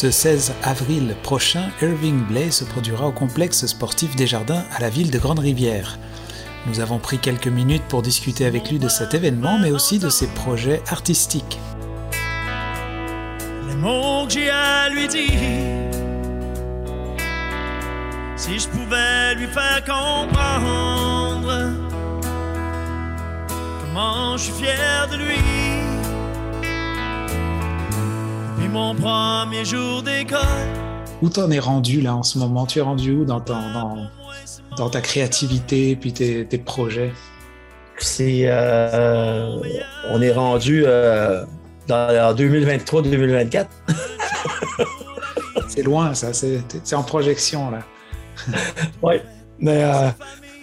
Ce 16 avril prochain, Irving Blay se produira au complexe sportif des Jardins à la ville de Grande-Rivière. Nous avons pris quelques minutes pour discuter avec lui de cet événement, mais aussi de ses projets artistiques. Si je pouvais lui faire comprendre comment je suis fier de lui. Depuis mon premier jour d'école. Où t'en es rendu là en ce moment? Tu es rendu où dans, ton, dans, dans ta créativité puis tes, tes projets? C'est, euh, on est rendu euh, dans, en 2023-2024. c'est loin, ça. C'est, en projection, là. oui, mais euh,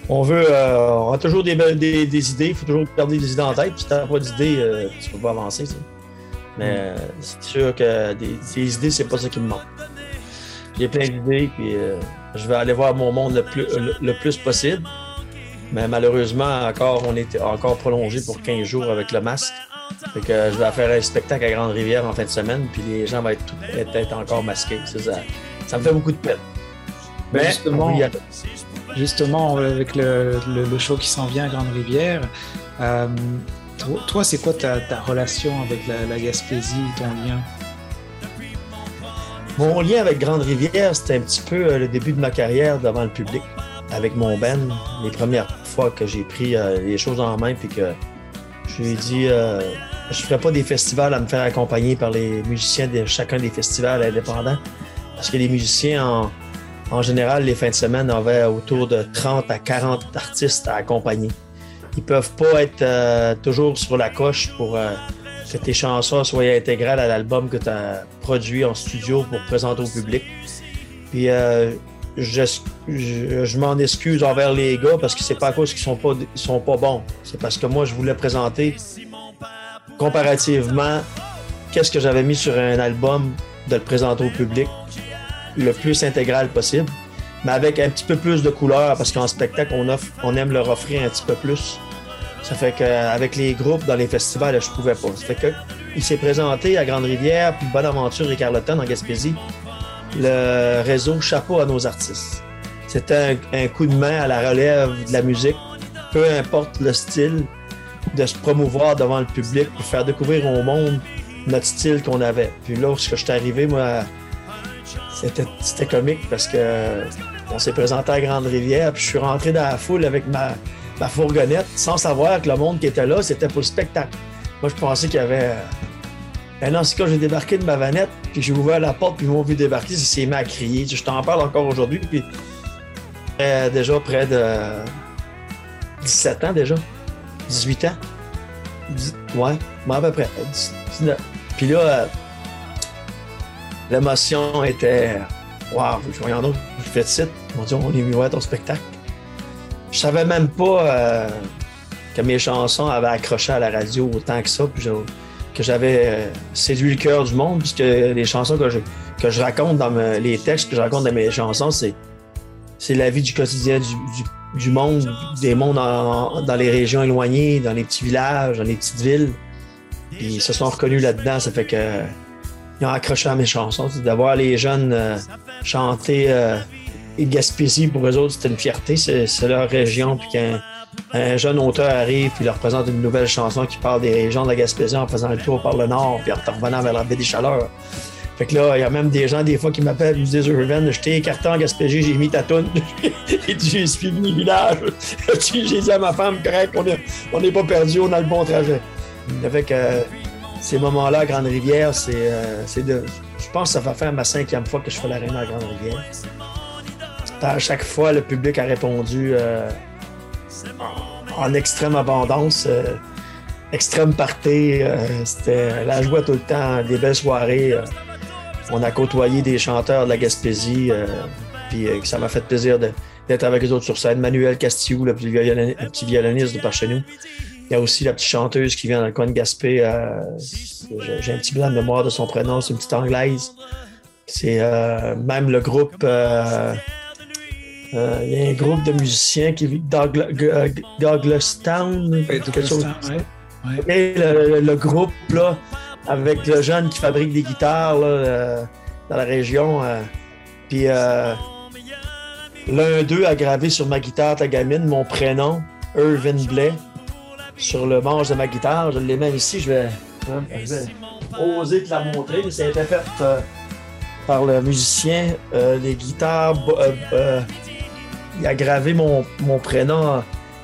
on veut. euh, on a toujours des, des, des idées. Il faut toujours garder des idées en tête. Puis si t'as pas d'idées, euh, tu peux pas avancer. tu sais. Mais euh, c'est sûr que des, des idées, c'est pas ça qui me manque. J'ai plein d'idées, puis euh, je vais aller voir mon monde le plus, le, le plus possible. Mais malheureusement, encore, on est encore prolongé pour 15 jours avec le masque. Fait que je vais faire un spectacle à Grande-Rivière en fin de semaine, puis les gens vont être, tout- être, être encore masqués. Ça, ça, ça me fait beaucoup de peine. Mais justement, avec le, le- le show qui s'en vient à Grande-Rivière, euh, toi, c'est quoi ta, relation avec la, Gaspésie, ton lien? Mon lien avec Grande-Rivière, c'était un petit peu euh, le début de ma carrière devant le public, avec mon band. Les premières fois que j'ai pris euh, les choses en main, puis que je lui ai dit, euh, je ne ferais pas des festivals à me faire accompagner par les musiciens de chacun des festivals indépendants, parce que les musiciens, en, en général, les fins de semaine, avaient autour de 30 à 40 artistes à accompagner. Ils peuvent pas être euh, toujours sur la coche pour euh, que tes chansons soient intégrales à l'album que tu as produit en studio pour présenter au public. Puis euh, je, je, m'en excuse envers les gars parce que c'est pas à cause qu'ils sont pas sont pas bons. C'est parce que moi je voulais présenter comparativement qu'est-ce que j'avais mis sur un album de le présenter au public le plus intégral possible, mais avec un petit peu plus de couleur parce qu'en spectacle on offre on aime leur offrir un petit peu plus. Ça fait qu'avec les groupes dans les festivals, je pouvais pas. Ça fait que il s'est présenté à Grande-Rivière, puis Bonaventure et Carleton en Gaspésie. Le réseau Chapeau à nos artistes. C'était un, un coup de main à la relève de la musique, peu importe le style, de se promouvoir devant le public pour faire découvrir au monde notre style qu'on avait. Puis là, lorsque je suis arrivé, moi, c'était comique parce que on s'est présenté à Grande-Rivière, puis je suis rentré dans la foule avec ma, fourgonnette sans savoir que le monde qui était là, c'était pour le spectacle. Moi, je pensais qu'il y avait. Ben non, c'est quand j'ai débarqué de ma vanette, puis j'ai ouvert la porte, puis ils m'ont vu débarquer, ça s'est mis à crier. Je t'en parle encore aujourd'hui, puis euh, déjà près de 17 ans déjà. 18 ans. Ouais, mais à peu près. 19. Puis là, euh, l'émotion était. Waouh, voyons donc, vous faites ça. Ils m'ont dit, on est venu voir ton spectacle. Je savais même pas euh, que mes chansons avaient accroché à la radio autant que ça, puis que j'avais euh, séduit le cœur du monde, puisque les chansons que je, que je raconte dans les textes que je raconte dans mes chansons, c'est, c'est la vie du quotidien du, du- monde, des mondes dans les régions éloignées, dans les petits villages, dans les petites villes. Ils se sont reconnus là-dedans, ça fait que ils ont accroché à mes chansons. D'avoir les jeunes euh, chanter euh, et Gaspésie, pour eux autres, c'était une fierté. C'est, c'est leur région. Puis qu'un un jeune auteur arrive puis leur présente une nouvelle chanson qui parle des régions de la Gaspésie en faisant le tour par le nord puis en revenant vers la baie des Chaleurs. Fait que là, il y a même des gens, des fois, qui m'appellent, ils me disent Urban, je t'ai écarté en Gaspésie, j'ai mis ta toune. Et j'ai suivi le village. j'ai dit à ma femme, correct, on n'est pas perdu, on a le bon trajet. Fait que euh, ces moments-là Grande-Rivière, c'est, euh, c'est. Je pense que ça va faire ma cinquième fois que je fais l'aréna à Grande-Rivière. À chaque fois, le public a répondu euh, en, extrême abondance, euh, extrême party. euh, c'était la joie tout le temps, des belles soirées. on a côtoyé des chanteurs de la Gaspésie, puis ça m'a fait plaisir d'être avec les autres sur scène. Manuel Castillou, le petit, violoniste de par chez nous. Il y a aussi la petite chanteuse qui vient dans le coin de Gaspé. j'ai- un petit blanc de mémoire de son prénom, c'est une petite anglaise. C'est même le groupe. Euh, Il y a un groupe de musiciens qui vit Dougla- G- euh, Douglastown. quelque chose. Ouais. Et le, le groupe là, avec le jeune qui fabrique des guitares, là, euh, dans la région. euh, puis euh, l'un d'eux a gravé sur ma guitare Tagamine mon prénom, Irvin Blais, sur le manche de ma guitare. Je l'ai même ici, je vais, hein, je vais oser te la montrer. Ça a été fait euh, par le musicien. Euh, les guitares, euh, euh, il a gravé mon, mon prénom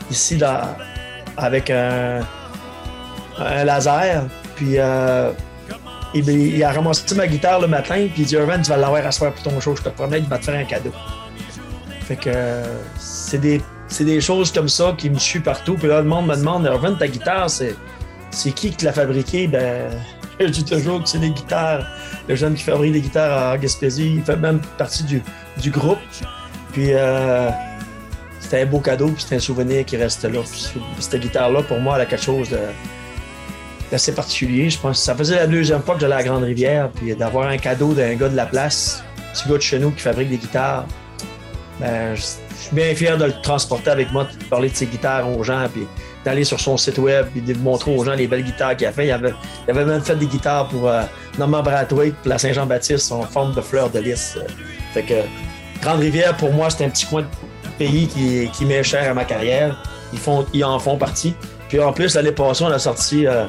ici là, avec un, un laser. Puis euh, il, il a ramassé ma guitare le matin, puis il dit Irvin, tu vas l'avoir à soir pour ton show, je te promets, il va te faire un cadeau. Fait que c'est des, des choses comme ça qui me suivent partout. Puis là, le monde me demande Irvin, ta guitare, c'est, c'est qui qui l'a fabriquée? Ben, je dis toujours que c'est des guitares. Le jeune qui fabrique des guitares à Gaspésie, il fait même partie du, du groupe. Puis euh, c'était un beau cadeau, puis c'était un souvenir qui reste là. Cette guitare-là, pour moi, elle a quelque chose d'assez particulier. Je pense que ça faisait la deuxième fois que j'allais à Grande-Rivière, puis d'avoir un cadeau d'un gars de la place, petit gars de chez nous qui fabrique des guitares. Ben, je, suis bien fier de le transporter avec moi, de parler de ses guitares aux gens, puis d'aller sur son site web, puis de montrer aux gens les belles guitares qu'il a fait. Il avait, même fait des guitares pour euh, Norman Brathwaite, pour la Saint-Jean-Baptiste, en forme de fleur de lys. Euh, Grande-Rivière, pour moi, c'est un petit coin de pays qui, qui m'est cher à ma carrière. Ils, en font partie. Puis en plus, l'année passée, on a sorti euh,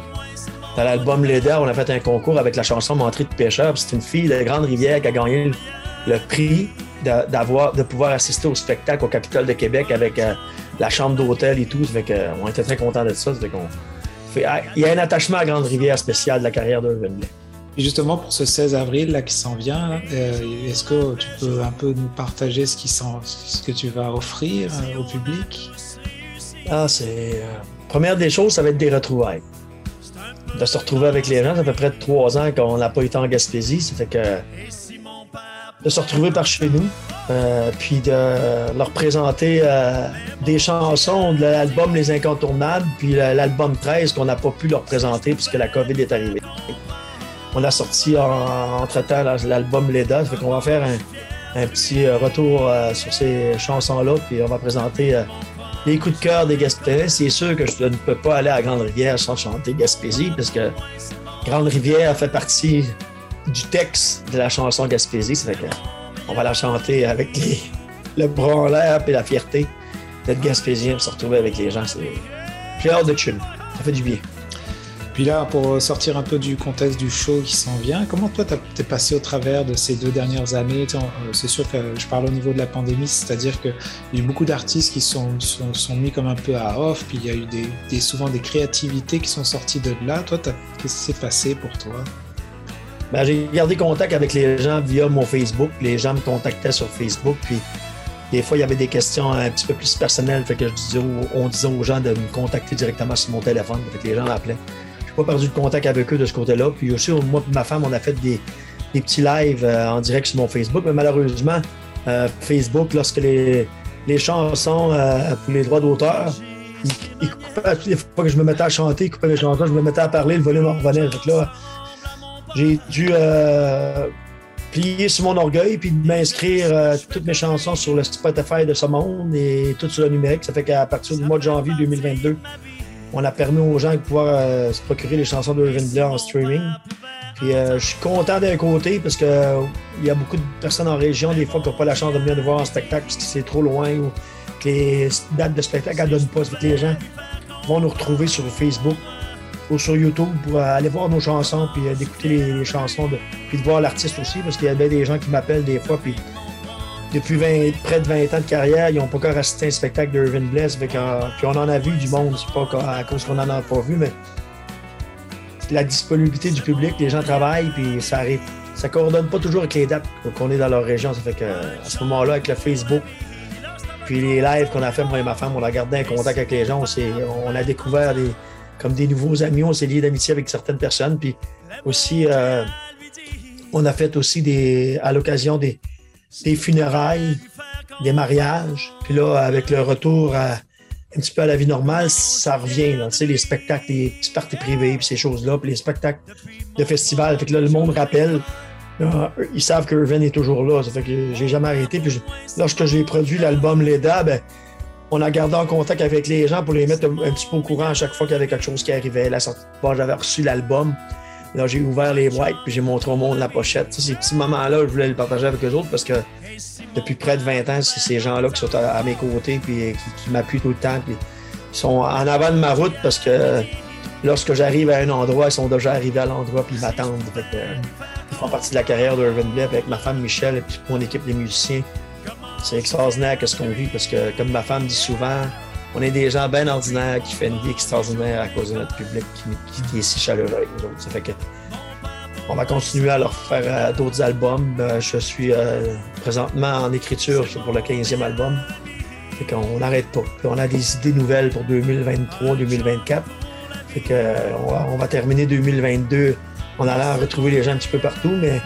dans l'album Leda, on a fait un concours avec la chanson Menterie de pêcheur. C'est une fille de Grande-Rivière qui a gagné le, prix de, de pouvoir assister au spectacle au Capitole de Québec avec euh, la chambre d'hôtel et tout. Fait euh, on était très contents de ça. Fait ah, il y a un attachement à Grande-Rivière spécial de la carrière Blais. Justement, pour ce 16 avril là, qui s'en vient, euh, est-ce que tu peux un peu nous partager ce, que tu vas offrir euh, au public? Ah, c'est. euh, première des choses, ça va être des retrouvailles. De se retrouver avec les gens, ça fait près de trois ans qu'on n'a pas été en Gaspésie. Ça fait que. De se retrouver par chez nous, puis de leur présenter des chansons de l'album Les Incontournables, puis la- l'album 13 qu'on n'a pas pu leur présenter puisque la COVID est arrivée. On a sorti en- entre-temps la- l'album Leda, fait qu'on va faire un, petit euh, retour euh, sur ces chansons-là, puis on va présenter euh, les coups de cœur des Gaspésiens. C'est sûr que je ne peux pas aller à Grande-Rivière sans chanter Gaspésie, parce que Grande-Rivière fait partie du texte de la chanson Gaspésie. Ça fait que on va la chanter avec le bras en l'air et la fierté d'être Gaspésien, se retrouver avec les gens. C'est... J'ai hâte de chill. Ça fait du bien. Puis là, pour sortir un peu du contexte du show qui s'en vient, comment toi t'es passé au travers de ces deux dernières années? Euh, C'est sûr que je parle au niveau de la pandémie, c'est-à-dire qu'il y a eu beaucoup d'artistes qui sont, sont, mis comme un peu à off, puis il y a eu des, souvent des créativités qui sont sorties de là. Toi, qu'est-ce qui s'est passé pour toi? Ben, j'ai gardé contact avec les gens via mon Facebook. Les gens me contactaient sur Facebook. Puis des fois, il y avait des questions un petit peu plus personnelles. Fait que je disais on disait aux gens de me contacter directement sur mon téléphone. Fait que les gens m'appelaient. Pas perdu de contact avec eux de ce côté-là. Puis aussi, moi et ma femme, on a fait des, petits lives euh, en direct sur mon Facebook. Mais malheureusement, euh, Facebook, lorsque les, les chansons euh, pour les droits d'auteur, ils, ils coupaient les fois que je me mettais à chanter, ils coupaient mes chansons, je me mettais à parler, le volume en revenait. Que là, j'ai dû plier sur mon orgueil puis m'inscrire toutes mes chansons sur le Spotify de ce monde et tout sur le numérique. Ça fait qu'à partir du mois de janvier 2022, on a permis aux gens de pouvoir euh, se procurer les chansons de Blais en streaming. Puis euh, je suis content d'un côté parce que il y a beaucoup de personnes en région, des fois, qui n'ont pas la chance de venir nous voir en spectacle parce que c'est trop loin ou que les dates de spectacle ne donnent pas. Que les gens vont nous retrouver sur Facebook ou sur YouTube pour euh, aller voir nos chansons puis euh, d'écouter les, chansons de, puis de voir l'artiste aussi parce qu'il y a des gens qui m'appellent des fois depuis 20 près de 20 ans de carrière, ils n'ont pas encore assisté à un spectacle d'Irvin Bless. Euh, puis on en a vu du monde, c'est pas à cause qu'on en a pas vu, mais la disponibilité du public, les gens travaillent, puis ça arrive. Ça coordonne pas toujours avec les dates qu'on est dans leur région. Ça fait que à ce moment-là, avec le Facebook, puis les lives qu'on a fait, moi et ma femme, on a gardé un contact avec les gens. On a découvert des, comme des nouveaux amis, on s'est lié d'amitié avec certaines personnes. Puis aussi, euh, on a fait aussi des, à l'occasion des, des funérailles, des mariages. Puis là, avec le retour à, un petit peu à la vie normale, ça revient. Tu sais, les spectacles, les petits parties privées, puis ces choses-là, puis les spectacles de festival. Fait que là, le monde rappelle. Ils savent que Irvin est toujours là. Ça fait que j'ai jamais arrêté. Puis lorsque j'ai produit l'album Leda, ben, on a gardé en contact avec les gens pour les mettre un, un petit peu au courant à chaque fois qu'il y avait quelque chose qui arrivait. La sortie, bon, j'avais reçu l'album. Là, j'ai ouvert les boîtes, puis j'ai montré au monde la pochette. ces petits moments-là, je voulais le partager avec eux autres parce que depuis près de 20 ans, c'est ces gens-là qui sont à, mes côtés, puis qui, m'appuient tout le temps. Puis ils sont en avant de ma route parce que lorsque j'arrive à un endroit, ils sont déjà arrivés à l'endroit, puis ils m'attendent. ils font partie de la carrière d'Urban Blip avec ma femme Michel et puis mon équipe des musiciens. C'est extraordinaire ce qu'on vit parce que, comme ma femme dit souvent, on est des gens bien ordinaires qui font une vie extraordinaire à cause de notre public qui, est si chaleureux avec nous autres. Ça fait que on va continuer à leur faire euh, d'autres albums. Euh, je suis euh, présentement en écriture pour le 15e album. Fait qu'on n'arrête pas. on a des idées nouvelles pour 2023, 2024. Fait que, on, va, terminer 2022 en allant retrouver les gens un petit peu partout, mais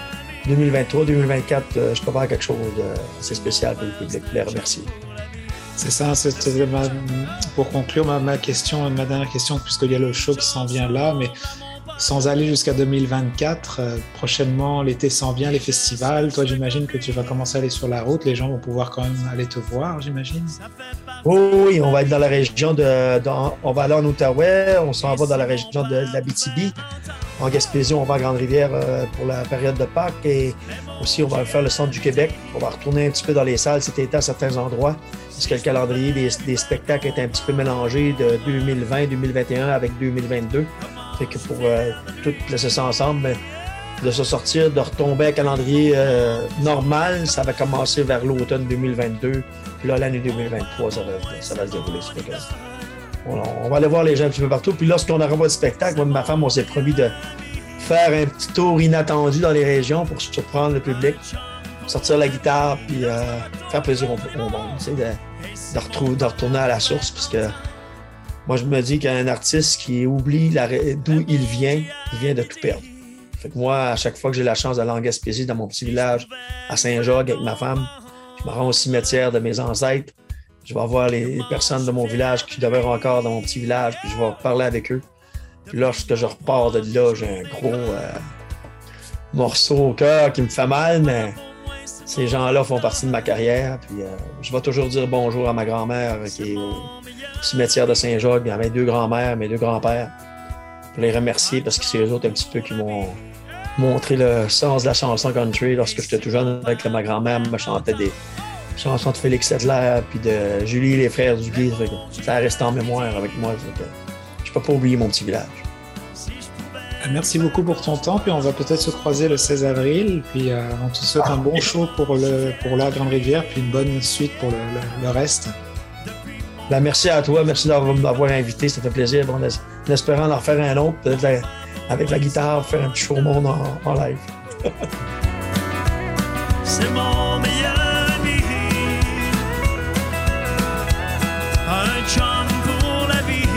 2023, 2024, je prépare quelque chose d'assez spécial pour le public. Je les remercier. C'est ça, pour conclure ma, question, ma dernière question, puisqu'il y a le show qui s'en vient là, mais sans aller jusqu'à 2024, euh, prochainement l'été s'en vient, les festivals, toi j'imagine que tu vas commencer à aller sur la route, les gens vont pouvoir quand même aller te voir, j'imagine. Oui, on va être dans la région de, on va aller en Outaouais, on s'en va dans la région de, la BTB. En Gaspésie, on va à Grande-Rivière euh, pour la période de Pâques et aussi on va faire le centre du Québec. On va retourner un petit peu dans les salles cet été à certains endroits parce le calendrier des, spectacles est un petit peu mélangé de 2020-2021 avec 2022. Fait que pour euh, tout laisser ça ensemble, ben, de se sortir, de retomber à calendrier euh, normal, ça va commencer vers l'automne 2022. Puis là, l'année 2023, ça va, ça va se dérouler. On, va aller voir les gens un petit peu partout. Puis lorsqu'on aura votre spectacle, moi ma femme, on s'est promis de faire un petit tour inattendu dans les régions pour surprendre le public sortir la guitare, puis euh, faire plaisir au, monde. De, de, retrouver, de retourner à la source, parce que moi, je me dis qu'un artiste qui oublie d'où il vient, il vient de tout perdre. Fait que moi, à chaque fois que j'ai la chance d'aller en Gaspésie, dans mon petit village, à Saint-Jacques, avec ma femme, je me rends au cimetière de mes ancêtres. Je vais voir les personnes de mon village qui demeurent encore dans mon petit village, puis je vais parler avec eux. Puis lorsque je repars de là, j'ai un gros euh, morceau au cœur qui me fait mal, mais ces gens-là font partie de ma carrière. Puis, euh, je vais toujours dire bonjour à ma grand-mère qui est au cimetière de Saint-Jacques, à mes deux grands-mères, mes deux grands-pères. Pour les remercier parce que c'est eux autres un petit peu qui m'ont montré le sens de la chanson country lorsque j'étais tout jeune avec ma grand-mère me chantait des chansons de Félix Settler puis de Julie et les frères du Guy. Ça reste en mémoire avec moi. Je peux pas oublier mon petit village. Merci beaucoup pour ton temps, puis on va peut-être se croiser le 16 avril, puis euh, on te souhaite un bon show pour, le, pour la Grande Rivière, puis une bonne suite pour le, reste. Ben, merci à toi, merci d'avoir invité, ça fait plaisir. Bon, en espérant en faire un autre, peut-être avec la guitare, faire un petit show au monde en, live. C'est mon meilleur un chum pour la vie.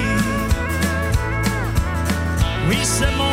Oui, c'est mon